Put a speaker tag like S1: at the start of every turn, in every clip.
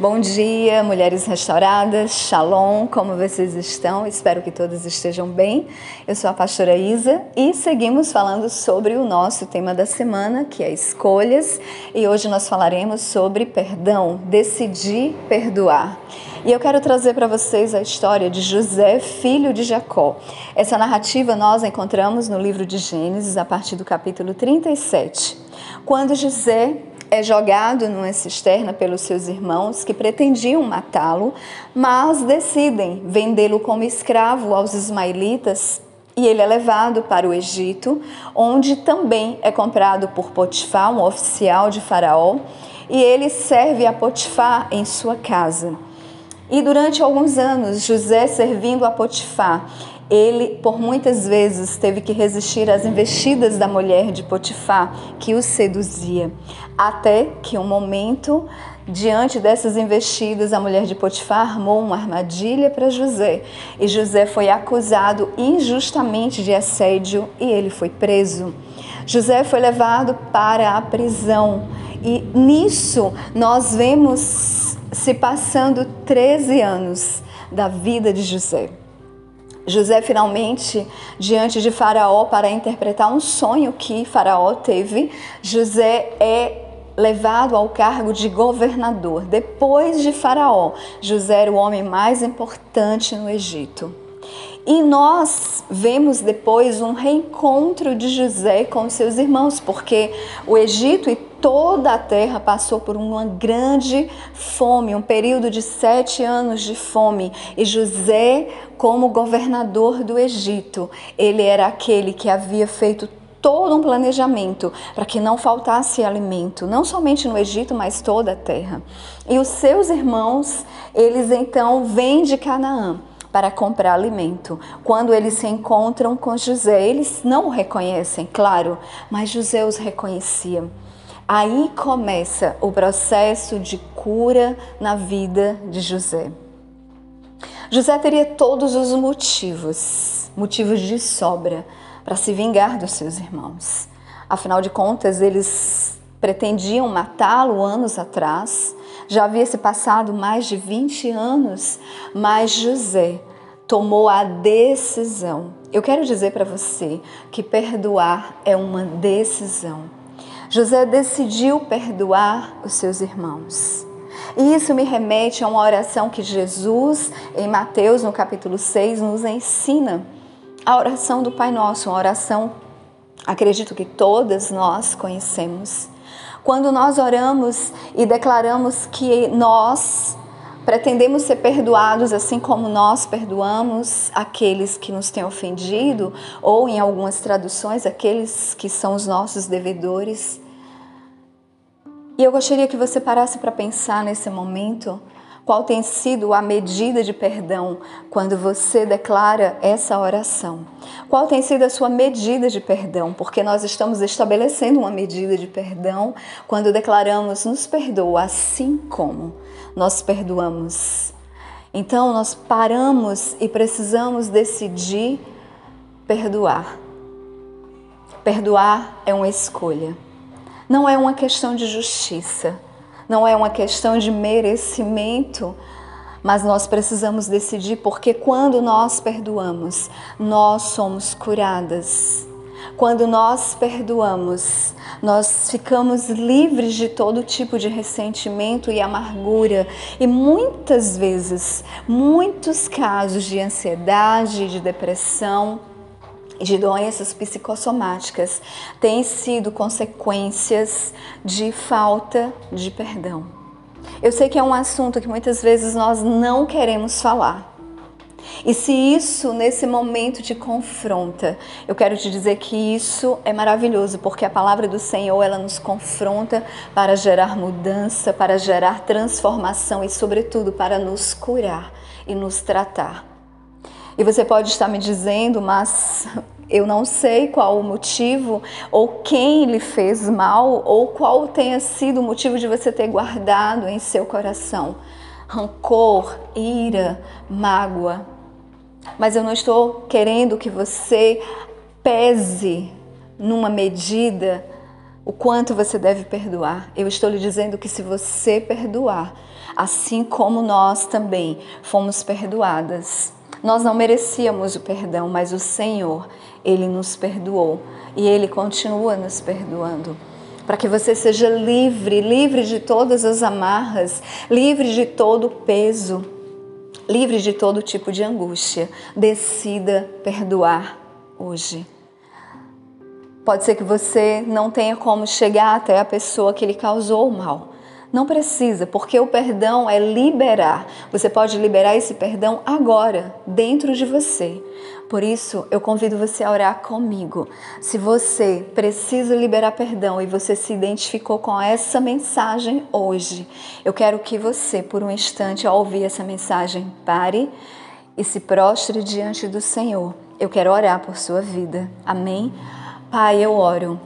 S1: Bom dia, mulheres restauradas, shalom, como vocês estão? Espero que todas estejam bem. Eu sou a pastora Isa e seguimos falando sobre o nosso tema da semana, que é escolhas, e hoje nós falaremos sobre perdão, decidir perdoar. E eu quero trazer para vocês a história de José, filho de Jacó. Essa narrativa nós encontramos no livro de Gênesis, a partir do capítulo 37. Quando José é jogado numa cisterna pelos seus irmãos que pretendiam matá-lo, mas decidem vendê-lo como escravo aos ismaelitas e ele é levado para o Egito, onde também é comprado por Potifar, um oficial de Faraó, e ele serve a Potifar em sua casa. E durante alguns anos, José servindo a Potifar, ele por muitas vezes teve que resistir às investidas da mulher de Potifar que o seduzia, até que um momento Diante dessas investidas, a mulher de Potifar armou uma armadilha para José e José foi acusado injustamente de assédio e ele foi preso. José foi levado para a prisão e nisso nós vemos se passando 13 anos da vida de José. José finalmente, diante de Faraó, para interpretar um sonho que Faraó teve, José é levado ao cargo de governador. Depois de Faraó, José era o homem mais importante no Egito. E nós vemos depois um reencontro de José com seus irmãos, porque o Egito e toda a terra passou por uma grande fome, um período de sete anos de fome. E José, como governador do Egito, ele era aquele que havia feito todo um planejamento para que não faltasse alimento, não somente no Egito, mas toda a terra. E os seus irmãos, eles então vêm de Canaã para comprar alimento. Quando eles se encontram com José, eles não o reconhecem, claro, mas José os reconhecia. Aí começa o processo de cura na vida de José. José teria todos os motivos, motivos de sobra, para se vingar dos seus irmãos. Afinal de contas, eles pretendiam matá-lo anos atrás, já havia se passado mais de 20 anos, mas José tomou a decisão. Eu quero dizer para você que perdoar é uma decisão. José decidiu perdoar os seus irmãos. E isso me remete a uma oração que Jesus, em Mateus, no capítulo 6, nos ensina. A oração do Pai Nosso, uma oração, acredito que todas nós conhecemos. Quando nós oramos e declaramos que nós pretendemos ser perdoados assim como nós perdoamos aqueles que nos têm ofendido, ou em algumas traduções, aqueles que são os nossos devedores. E eu gostaria que você parasse para pensar nesse momento qual tem sido a medida de perdão quando você declara essa oração? Qual tem sido a sua medida de perdão? Porque nós estamos estabelecendo uma medida de perdão quando declaramos nos perdoa assim como nós perdoamos. Então nós paramos e precisamos decidir perdoar. Perdoar é uma escolha. Não é uma questão de justiça não é uma questão de merecimento, mas nós precisamos decidir porque quando nós perdoamos, nós somos curadas. Quando nós perdoamos, nós ficamos livres de todo tipo de ressentimento e amargura. E muitas vezes, muitos casos de ansiedade, de depressão, de doenças psicossomáticas têm sido consequências de falta de perdão. Eu sei que é um assunto que muitas vezes nós não queremos falar. E se isso nesse momento te confronta, eu quero te dizer que isso é maravilhoso, porque a palavra do Senhor ela nos confronta para gerar mudança, para gerar transformação e sobretudo para nos curar e nos tratar. E você pode estar me dizendo, mas eu não sei qual o motivo ou quem lhe fez mal ou qual tenha sido o motivo de você ter guardado em seu coração rancor, ira, mágoa. Mas eu não estou querendo que você pese numa medida o quanto você deve perdoar. Eu estou lhe dizendo que se você perdoar, assim como nós também fomos perdoadas, nós não merecíamos o perdão, mas o Senhor, ele nos perdoou e ele continua nos perdoando para que você seja livre, livre de todas as amarras, livre de todo o peso, livre de todo tipo de angústia. Decida perdoar hoje. Pode ser que você não tenha como chegar até a pessoa que lhe causou o mal. Não precisa, porque o perdão é liberar. Você pode liberar esse perdão agora, dentro de você. Por isso, eu convido você a orar comigo. Se você precisa liberar perdão e você se identificou com essa mensagem hoje, eu quero que você, por um instante, ao ouvir essa mensagem, pare e se prostre diante do Senhor. Eu quero orar por sua vida. Amém? Pai, eu oro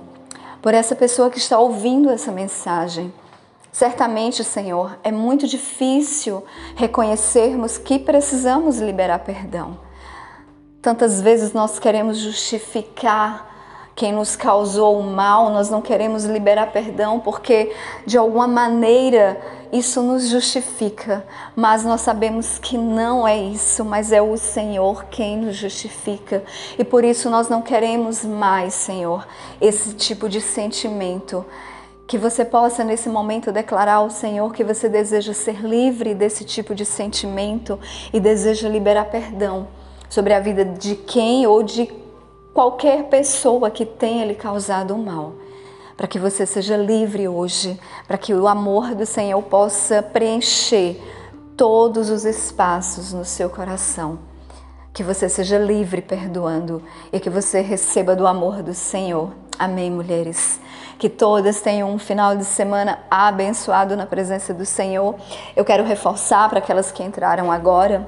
S1: por essa pessoa que está ouvindo essa mensagem. Certamente, Senhor, é muito difícil reconhecermos que precisamos liberar perdão. Tantas vezes nós queremos justificar quem nos causou o mal, nós não queremos liberar perdão porque de alguma maneira isso nos justifica, mas nós sabemos que não é isso, mas é o Senhor quem nos justifica e por isso nós não queremos mais, Senhor, esse tipo de sentimento. Que você possa nesse momento declarar ao Senhor que você deseja ser livre desse tipo de sentimento e deseja liberar perdão sobre a vida de quem ou de qualquer pessoa que tenha lhe causado o mal. Para que você seja livre hoje, para que o amor do Senhor possa preencher todos os espaços no seu coração. Que você seja livre perdoando e que você receba do amor do Senhor. Amém, mulheres. Que todas tenham um final de semana abençoado na presença do Senhor. Eu quero reforçar para aquelas que entraram agora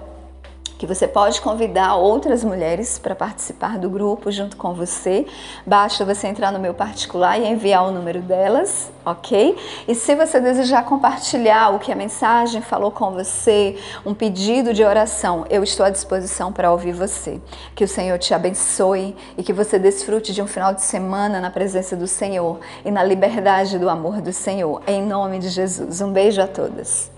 S1: que você pode convidar outras mulheres para participar do grupo junto com você. Basta você entrar no meu particular e enviar o número delas, ok? E se você desejar compartilhar o que a mensagem falou com você, um pedido de oração, eu estou à disposição para ouvir você. Que o Senhor te abençoe e que você desfrute de um final de semana na presença do Senhor e na liberdade do amor do Senhor. Em nome de Jesus. Um beijo a todas.